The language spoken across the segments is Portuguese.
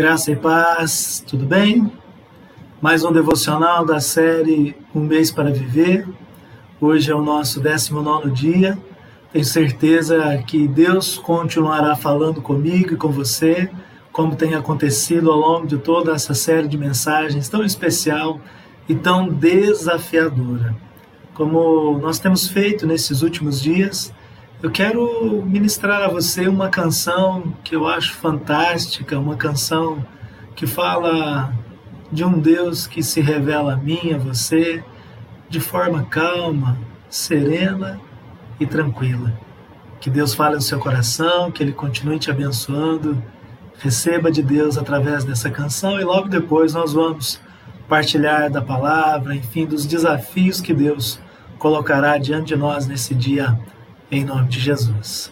Graça e paz, tudo bem? Mais um devocional da série Um Mês para Viver. Hoje é o nosso 19 dia. Tenho certeza que Deus continuará falando comigo e com você, como tem acontecido ao longo de toda essa série de mensagens tão especial e tão desafiadora. Como nós temos feito nesses últimos dias, eu quero ministrar a você uma canção que eu acho fantástica, uma canção que fala de um Deus que se revela a mim, a você, de forma calma, serena e tranquila. Que Deus fale no seu coração, que Ele continue te abençoando. Receba de Deus através dessa canção e logo depois nós vamos partilhar da palavra, enfim, dos desafios que Deus colocará diante de nós nesse dia em nome de Jesus.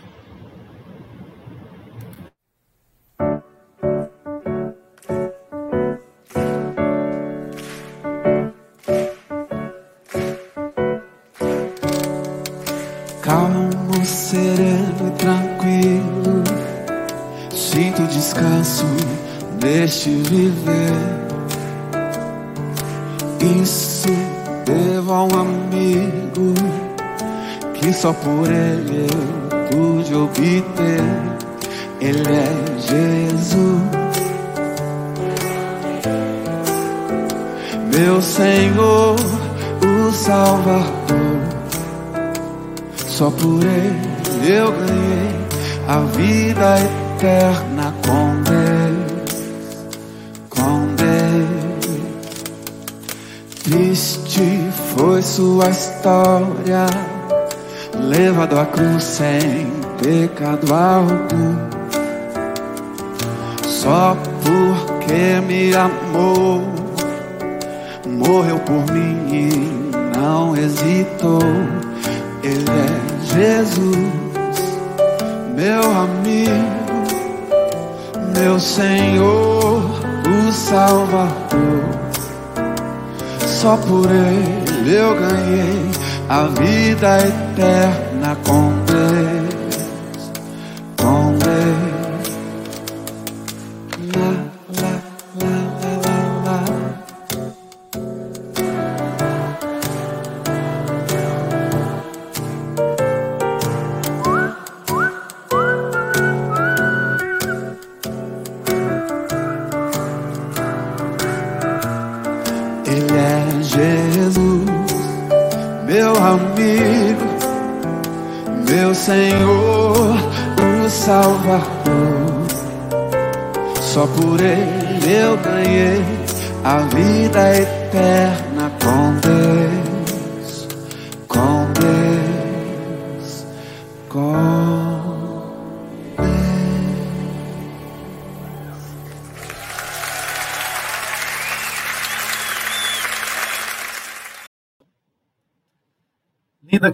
Por ele eu pude obter. Ele é Jesus, meu Senhor, o Salvador. Só por ele eu ganhei a vida eterna com Deus, com Deus. Triste foi sua história levado à cruz sem pecado algum, só porque me amou, morreu por mim e não hesitou. Ele é Jesus, meu amigo, meu Senhor, o Salvador. Só por ele eu ganhei a vida eterna com Deus,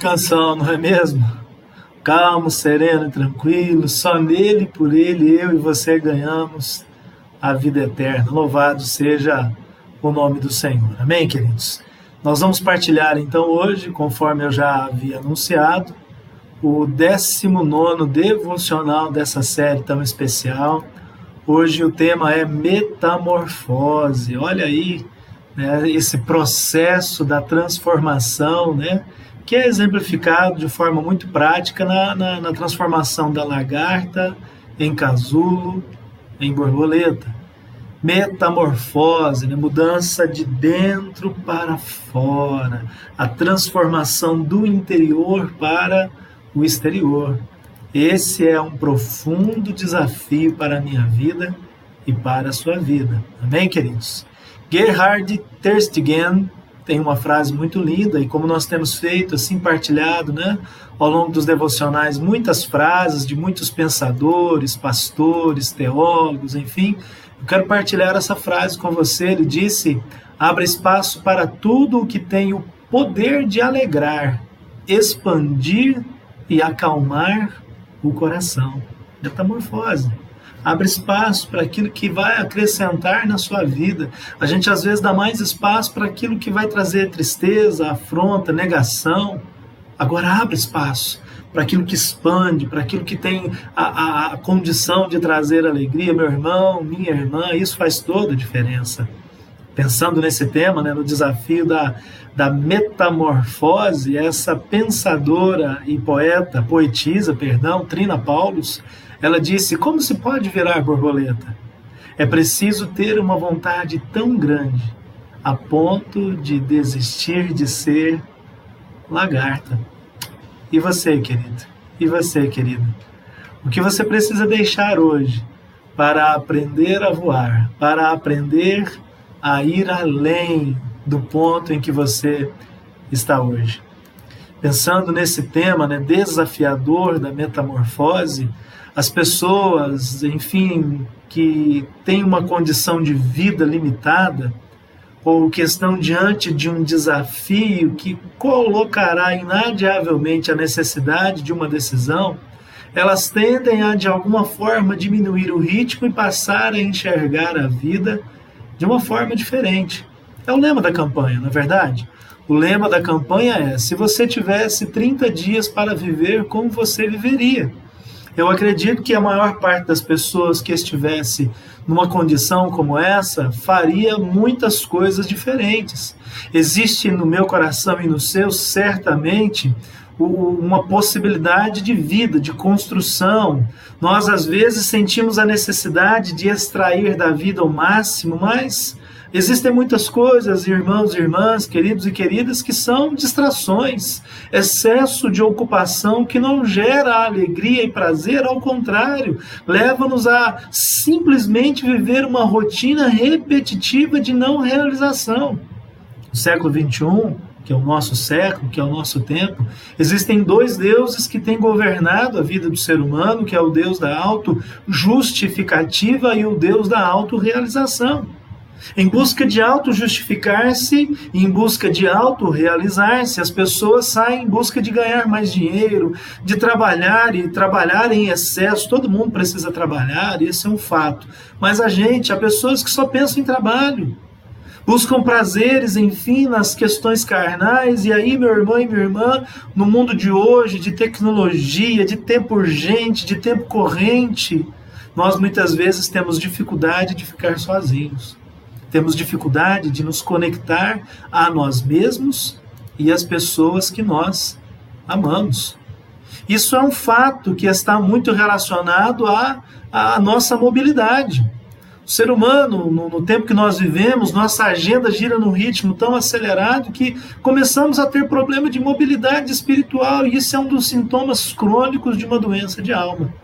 canção, não é mesmo? Calmo, sereno e tranquilo, só nele, por ele, eu e você ganhamos a vida eterna. Louvado seja o nome do Senhor. Amém, queridos? Nós vamos partilhar então hoje, conforme eu já havia anunciado, o 19 devocional dessa série tão especial. Hoje o tema é metamorfose. Olha aí, né, esse processo da transformação, né? Que é exemplificado de forma muito prática na, na, na transformação da lagarta em casulo, em borboleta. Metamorfose, né? mudança de dentro para fora, a transformação do interior para o exterior. Esse é um profundo desafio para a minha vida e para a sua vida. Amém, queridos? Gerhard Terstegen tem uma frase muito linda e como nós temos feito assim partilhado, né, ao longo dos devocionais, muitas frases de muitos pensadores, pastores, teólogos, enfim, eu quero partilhar essa frase com você. Ele disse: "Abra espaço para tudo o que tem o poder de alegrar, expandir e acalmar o coração." Metamorfose abre espaço para aquilo que vai acrescentar na sua vida. A gente às vezes dá mais espaço para aquilo que vai trazer tristeza, afronta, negação. Agora abre espaço para aquilo que expande, para aquilo que tem a, a, a condição de trazer alegria. Meu irmão, minha irmã, isso faz toda a diferença. Pensando nesse tema, né, no desafio da, da metamorfose, essa pensadora e poeta, poetisa, perdão, Trina Paulus, ela disse: Como se pode virar borboleta? É preciso ter uma vontade tão grande a ponto de desistir de ser lagarta. E você, querido? E você, querido? O que você precisa deixar hoje para aprender a voar, para aprender a ir além do ponto em que você está hoje? Pensando nesse tema né, desafiador da metamorfose, as pessoas, enfim, que têm uma condição de vida limitada, ou que estão diante de um desafio que colocará inadiavelmente a necessidade de uma decisão, elas tendem a, de alguma forma, diminuir o ritmo e passar a enxergar a vida de uma forma diferente. É o lema da campanha, na é verdade? O lema da campanha é: se você tivesse 30 dias para viver, como você viveria? Eu acredito que a maior parte das pessoas que estivesse numa condição como essa faria muitas coisas diferentes. Existe no meu coração e no seu, certamente, uma possibilidade de vida, de construção. Nós, às vezes, sentimos a necessidade de extrair da vida o máximo, mas Existem muitas coisas, irmãos e irmãs, queridos e queridas, que são distrações, excesso de ocupação que não gera alegria e prazer, ao contrário, leva-nos a simplesmente viver uma rotina repetitiva de não realização. No século XXI, que é o nosso século, que é o nosso tempo, existem dois deuses que têm governado a vida do ser humano, que é o Deus da auto-justificativa e o Deus da autorrealização em busca de auto-justificar-se, em busca de auto-realizar-se. As pessoas saem em busca de ganhar mais dinheiro, de trabalhar e trabalhar em excesso. Todo mundo precisa trabalhar, esse é um fato. Mas a gente, há pessoas que só pensam em trabalho. Buscam prazeres, enfim, nas questões carnais, e aí, meu irmão e minha irmã, no mundo de hoje, de tecnologia, de tempo urgente, de tempo corrente, nós muitas vezes temos dificuldade de ficar sozinhos. Temos dificuldade de nos conectar a nós mesmos e às pessoas que nós amamos. Isso é um fato que está muito relacionado à, à nossa mobilidade. O ser humano, no, no, tempo que nós vivemos, nossa agenda gira num ritmo tão acelerado que começamos a ter problema de mobilidade espiritual, e isso é um dos sintomas crônicos de uma doença de alma.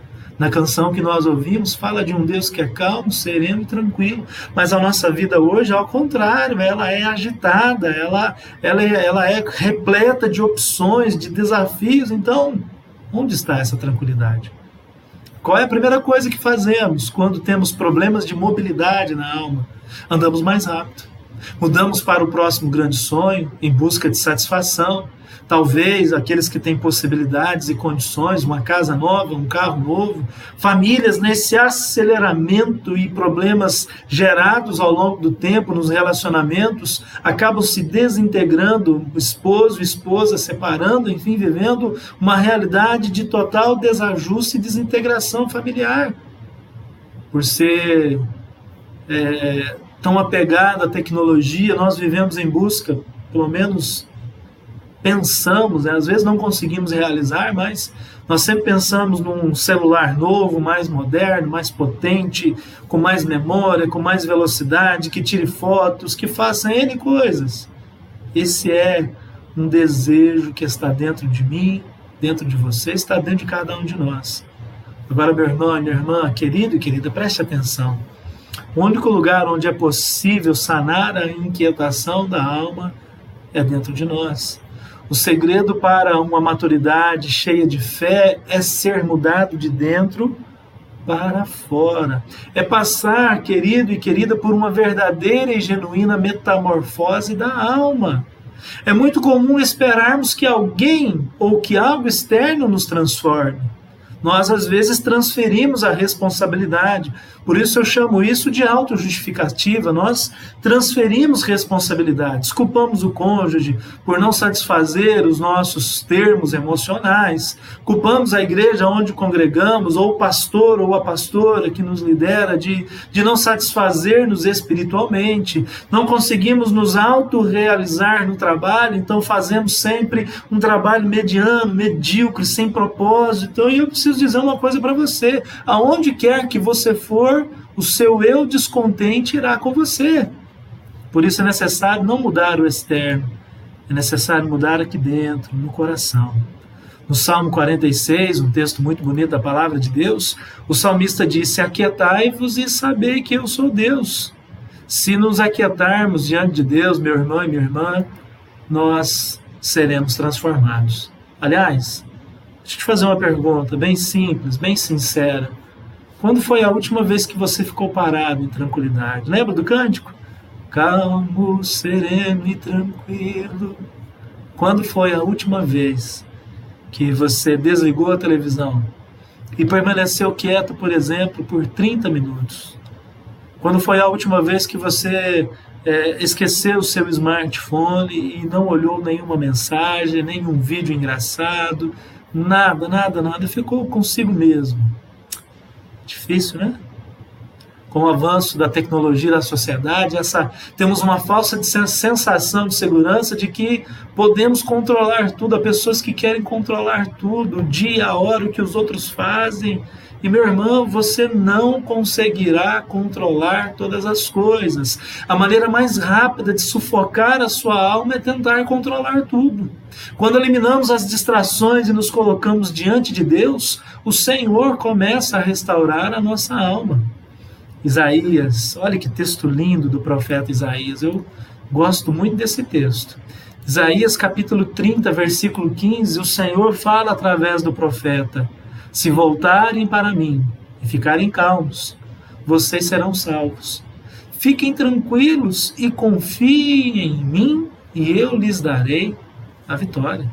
Na canção que nós ouvimos, fala de um Deus que é calmo, sereno e tranquilo. Mas a nossa vida hoje, ao contrário, ela é agitada, ela, ela, ela é repleta de opções, de desafios. Então, onde está essa tranquilidade? Qual é a primeira coisa que fazemos quando temos problemas de mobilidade na alma? Andamos mais rápido. Mudamos para o próximo grande sonho em busca de satisfação talvez aqueles que têm possibilidades e condições, uma casa nova, um carro novo, famílias nesse aceleramento e problemas gerados ao longo do tempo nos relacionamentos acabam se desintegrando, esposo esposa separando, enfim, vivendo uma realidade de total desajuste e desintegração familiar. Por ser é, tão apegado à tecnologia, nós vivemos em busca, pelo menos pensamos, né? às vezes não conseguimos realizar, mas nós sempre pensamos num celular novo, mais moderno, mais potente, com mais memória, com mais velocidade, que tire fotos, que faça N coisas. Esse é um desejo que está dentro de mim, dentro de você, está dentro de cada um de nós. Agora, meu irmão, minha irmã, querido e querida, preste atenção. O único lugar onde é possível sanar a inquietação da alma é dentro de nós. O segredo para uma maturidade cheia de fé é ser mudado de dentro para fora. É passar, querido e querida, por uma verdadeira e genuína metamorfose da alma. É muito comum esperarmos que alguém ou que algo externo nos transforme. Nós, às vezes, transferimos a responsabilidade. Por isso, eu chamo isso de autojustificativa. Nós transferimos responsabilidades. Culpamos o cônjuge por não satisfazer os nossos termos emocionais. Culpamos a igreja onde congregamos, ou o pastor ou a pastora que nos lidera, de, de não satisfazer-nos espiritualmente. Não conseguimos nos autorrealizar no trabalho, então fazemos sempre um trabalho mediano, medíocre, sem propósito. E eu preciso dizer uma coisa para você: aonde quer que você for, o seu eu descontente irá com você. Por isso é necessário não mudar o externo, é necessário mudar aqui dentro, no coração. No Salmo 46, um texto muito bonito da palavra de Deus, o salmista disse: Aquietai-vos e sabei que eu sou Deus. Se nos aquietarmos diante de Deus, meu irmão e minha irmã, nós seremos transformados. Aliás, Deixa eu te fazer uma pergunta bem simples, bem sincera. Quando foi a última vez que você ficou parado em tranquilidade? Lembra do cântico? Calmo, sereno e tranquilo. Quando foi a última vez que você desligou a televisão e permaneceu quieto, por exemplo, por 30 minutos? Quando foi a última vez que você é, esqueceu o seu smartphone e não olhou nenhuma mensagem, nenhum vídeo engraçado, Nada, nada, nada. Ficou consigo mesmo. Difícil, né? Com o avanço da tecnologia da sociedade, essa, temos uma falsa sensação de segurança de que podemos controlar tudo. Há pessoas que querem controlar tudo, o dia, a hora, o que os outros fazem. E meu irmão, você não conseguirá controlar todas as coisas. A maneira mais rápida de sufocar a sua alma é tentar controlar tudo. Quando eliminamos as distrações e nos colocamos diante de Deus, o Senhor começa a restaurar a nossa alma. Isaías, olha que texto lindo do profeta Isaías. Eu gosto muito desse texto. Isaías capítulo 30, versículo 15, o Senhor fala através do profeta: se voltarem para mim e ficarem calmos, vocês serão salvos. Fiquem tranquilos e confiem em mim, e eu lhes darei a vitória.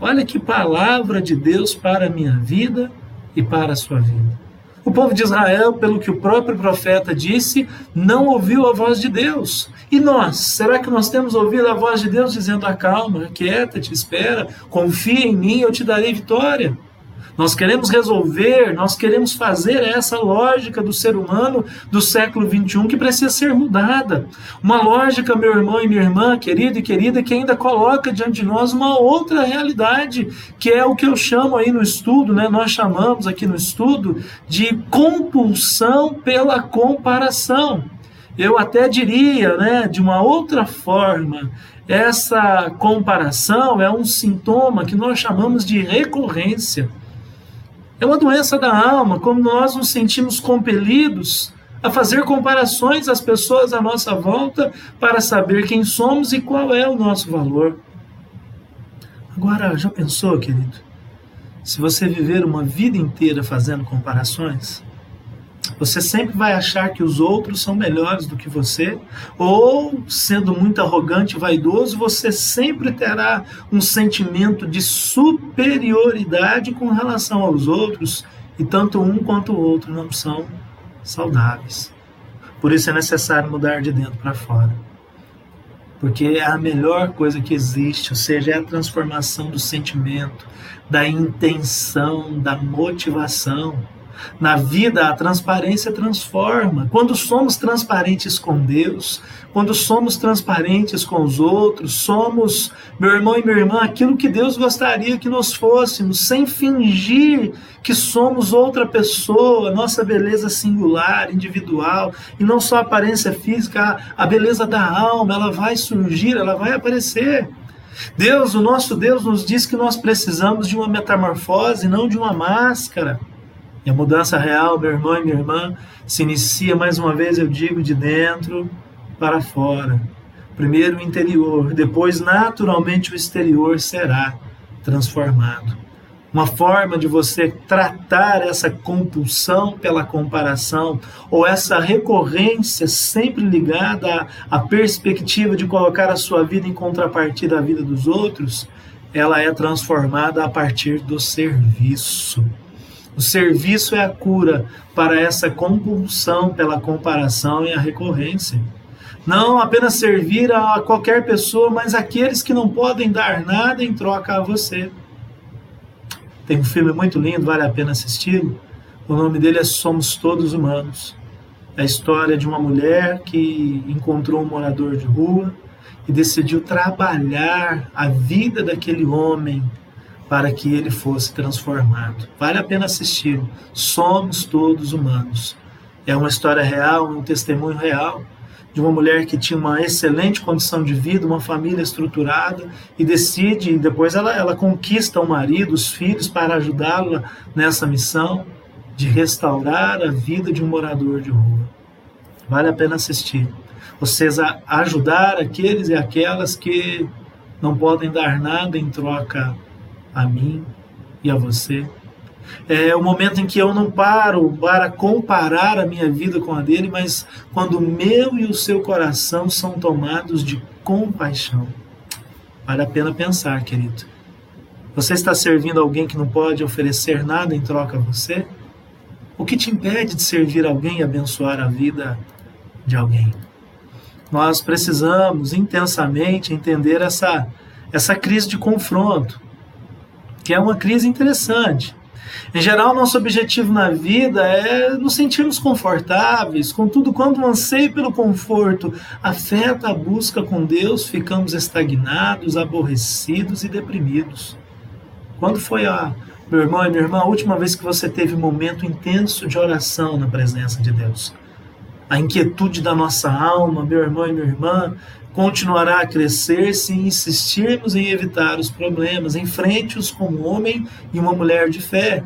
Olha que palavra de Deus para a minha vida e para a sua vida. O povo de Israel, pelo que o próprio profeta disse, não ouviu a voz de Deus. E nós? Será que nós temos ouvido a voz de Deus dizendo: acalma, quieta-te, espera, confia em mim, eu te darei vitória? Nós queremos resolver, nós queremos fazer essa lógica do ser humano do século 21 que precisa ser mudada. Uma lógica, meu irmão e minha irmã, querido e querida, que ainda coloca diante de nós uma outra realidade, que é o que eu chamo aí no estudo, né? Nós chamamos aqui no estudo de compulsão pela comparação. Eu até diria, né, de uma outra forma, essa comparação é um sintoma que nós chamamos de recorrência. É uma doença da alma, como nós nos sentimos compelidos a fazer comparações às pessoas à nossa volta para saber quem somos e qual é o nosso valor. Agora, já pensou, querido? Se você viver uma vida inteira fazendo comparações, você sempre vai achar que os outros são melhores do que você, ou, sendo muito arrogante e vaidoso, você sempre terá um sentimento de superioridade com relação aos outros, e tanto um quanto o outro não são saudáveis. Por isso é necessário mudar de dentro para fora. Porque é a melhor coisa que existe, ou seja, é a transformação do sentimento, da intenção, da motivação na vida, a transparência transforma. Quando somos transparentes com Deus, quando somos transparentes com os outros, somos, meu irmão e minha irmã, aquilo que Deus gostaria que nós fôssemos, sem fingir que somos outra pessoa, nossa beleza singular, individual, e não só a aparência física, a beleza da alma, ela vai surgir, ela vai aparecer. Deus, o nosso Deus, nos diz que nós precisamos de uma metamorfose, não de uma máscara. E a mudança real, meu irmão e minha irmã, se inicia, mais uma vez eu digo, de dentro para fora. Primeiro o interior, depois, naturalmente, o exterior será transformado. Uma forma de você tratar essa compulsão pela comparação, ou essa recorrência sempre ligada à, à perspectiva de colocar a sua vida em contrapartida à vida dos outros, ela é transformada a partir do serviço. O serviço é a cura para essa compulsão pela comparação e a recorrência. Não apenas servir a qualquer pessoa, mas aqueles que não podem dar nada em troca a você. Tem um filme muito lindo, vale a pena assistir. O nome dele é Somos Todos Humanos. É a história de uma mulher que encontrou um morador de rua e decidiu trabalhar a vida daquele homem para que ele fosse transformado. Vale a pena assistir. Somos todos humanos. É uma história real, um testemunho real de uma mulher que tinha uma excelente condição de vida, uma família estruturada e decide, e depois ela, ela conquista o marido, os filhos para ajudá-la nessa missão de restaurar a vida de um morador de rua. Vale a pena assistir. Vocês a ajudar aqueles e aquelas que não podem dar nada em troca a mim e a você. É o momento em que eu não paro para comparar a minha vida com a dele, mas quando o meu e o seu coração são tomados de compaixão. Vale a pena pensar, querido. Você está servindo alguém que não pode oferecer nada em troca a você? O que te impede de servir alguém e abençoar a vida de alguém? Nós precisamos intensamente entender essa, essa crise de confronto, que é uma crise interessante. Em geral, nosso objetivo na vida é nos sentirmos confortáveis, contudo, quando o anseio pelo conforto afeta a busca com Deus, ficamos estagnados, aborrecidos e deprimidos. Quando foi a, meu irmão e minha irmã, a última vez que você teve um momento intenso de oração na presença de Deus? A inquietude da nossa alma, meu irmão e minha irmã, continuará a crescer se insistirmos em evitar os problemas, enfrente-os como homem e uma mulher de fé.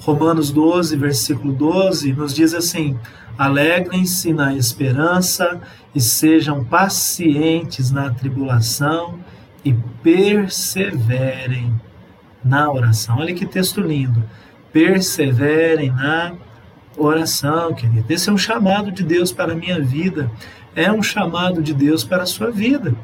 Romanos 12, versículo 12, nos diz assim: Alegrem-se na esperança e sejam pacientes na tribulação e perseverem na oração. Olha que texto lindo. Perseverem na oração, querido. Esse é um chamado de Deus para a minha vida é um chamado de Deus para a sua vida.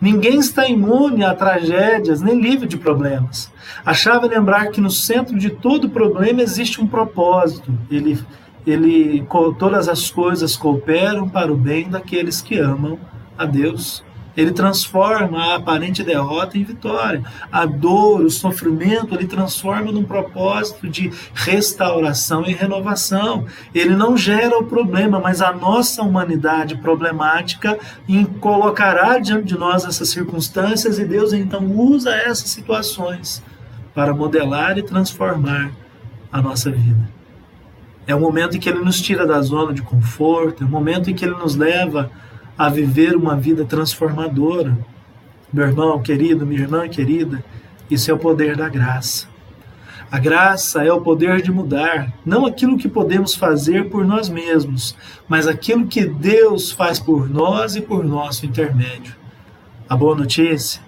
Ninguém está imune a tragédias nem livre de problemas. A chave é lembrar que no centro de todo problema existe um propósito. Ele, ele, todas as coisas cooperam para o bem daqueles que amam a Deus. Ele transforma a aparente derrota em vitória. A dor, o sofrimento, ele transforma num propósito de restauração e renovação. Ele não gera o problema, mas a nossa humanidade problemática colocará diante de nós essas circunstâncias e Deus então usa essas situações para modelar e transformar a nossa vida. É o momento em que ele nos tira da zona de conforto, é o momento em que ele nos leva a viver uma vida transformadora. Meu irmão querido, minha irmã querida, isso é o poder da graça. A graça é o poder de mudar, não aquilo que podemos fazer por nós mesmos, mas aquilo que Deus faz por nós e por nosso intermédio. A boa notícia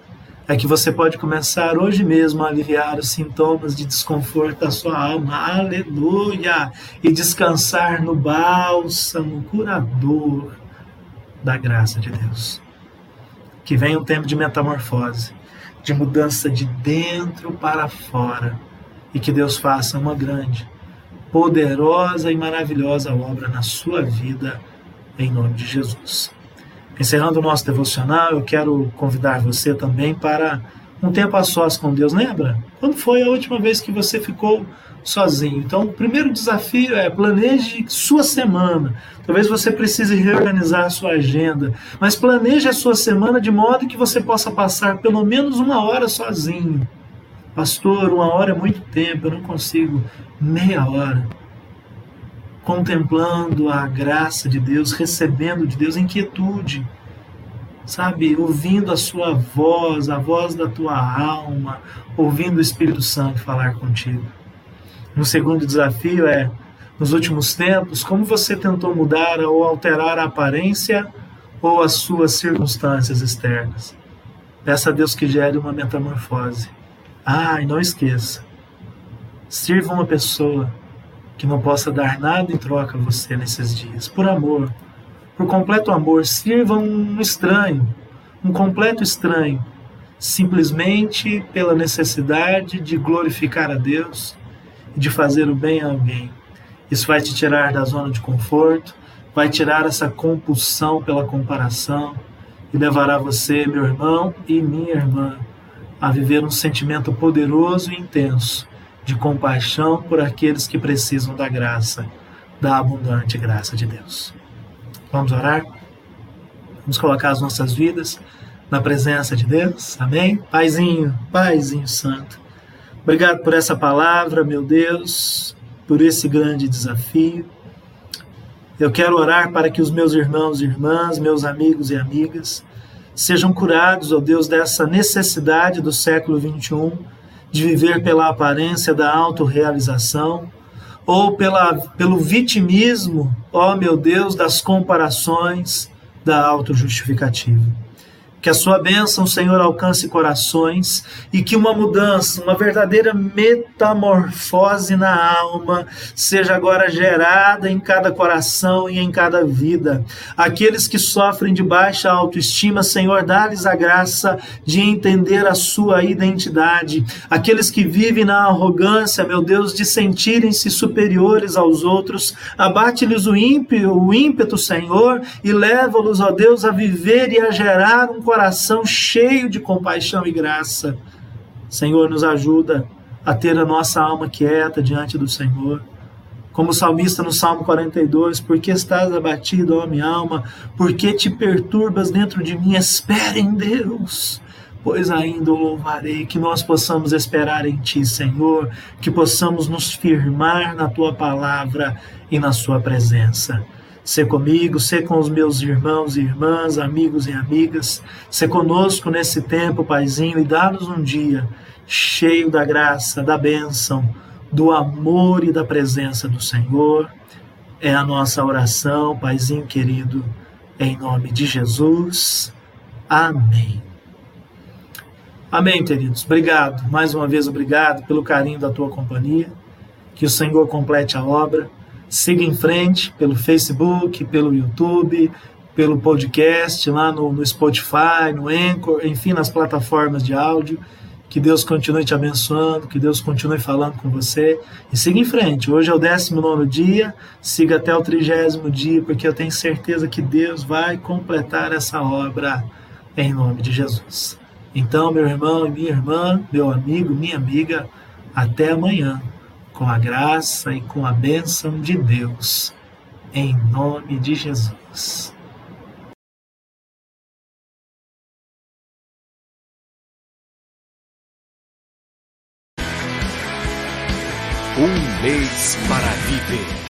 é que você pode começar hoje mesmo a aliviar os sintomas de desconforto da sua alma, aleluia, e descansar no bálsamo curador da graça de Deus. Que venha um tempo de metamorfose, de mudança de dentro para fora, e que Deus faça uma grande, poderosa e maravilhosa obra na sua vida, em nome de Jesus. Encerrando o nosso devocional, eu quero convidar você também para um tempo a sós com Deus. Lembra? Quando foi a última vez que você ficou sozinho. Então, o primeiro desafio é planeje sua semana. Talvez você precise reorganizar a sua agenda, mas planeje a sua semana de modo que você possa passar pelo menos uma hora sozinho. Pastor, uma hora é muito tempo, eu não consigo meia hora. Contemplando a graça de Deus, recebendo de Deus inquietude, sabe, ouvindo a sua voz, a voz da tua alma, ouvindo o Espírito Santo falar contigo. Um segundo desafio é, nos últimos tempos, como você tentou mudar ou alterar a aparência ou as suas circunstâncias externas. Peça a Deus que gere uma metamorfose. Ah, e não esqueça, sirva uma pessoa que não possa dar nada em troca a você nesses dias. Por amor, por completo amor, sirva um estranho, um completo estranho, simplesmente pela necessidade de glorificar a Deus e de fazer o bem a alguém. Isso vai te tirar da zona de conforto, vai tirar essa compulsão pela comparação e levará você, meu irmão e minha irmã, a viver um sentimento poderoso e intenso de compaixão por aqueles que precisam da graça, da abundante graça de Deus. Vamos orar? Vamos colocar as nossas vidas na presença de Deus. Amém? Paizinho, Paizinho Santo. Obrigado por essa palavra, meu Deus, por esse grande desafio. Eu quero orar para que os meus irmãos e irmãs, meus amigos e amigas, sejam curados, ó Deus, dessa necessidade do século 21 de viver pela aparência da autorrealização ou pela, pelo vitimismo, ó meu Deus, das comparações da autojustificativa. Que a sua bênção, Senhor, alcance corações e que uma mudança, uma verdadeira metamorfose na alma seja agora gerada em cada coração e em cada vida. Aqueles que sofrem de baixa autoestima, Senhor, dá-lhes a graça de entender a sua identidade. Aqueles que vivem na arrogância, meu Deus, de sentirem-se superiores aos outros, abate-lhes o ímpio, o ímpeto, Senhor, e leva-los, ó Deus, a viver e a gerar um coração coração cheio de compaixão e graça. Senhor, nos ajuda a ter a nossa alma quieta diante do Senhor. Como o salmista no Salmo 42, porque estás abatido, ó minha alma, porque te perturbas dentro de mim, espera em Deus pois ainda o louvarei, que nós possamos esperar em Ti, Senhor, que possamos nos firmar na Tua palavra e na Sua presença. Ser comigo, ser com os meus irmãos e irmãs, amigos e amigas, ser conosco nesse tempo, Paizinho, e dar-nos um dia cheio da graça, da bênção, do amor e da presença do Senhor. É a nossa oração, Paizinho querido, em nome de Jesus. Amém. Amém, queridos. Obrigado, mais uma vez obrigado pelo carinho da tua companhia. Que o Senhor complete a obra siga em frente pelo Facebook, pelo YouTube, pelo podcast, lá no, no Spotify, no Anchor, enfim, nas plataformas de áudio. Que Deus continue te abençoando, que Deus continue falando com você e siga em frente. Hoje é o 19 dia, siga até o trigésimo dia, porque eu tenho certeza que Deus vai completar essa obra em nome de Jesus. Então, meu irmão e minha irmã, meu amigo, minha amiga, até amanhã com a graça e com a bênção de Deus, em nome de Jesus. Um mês para viver.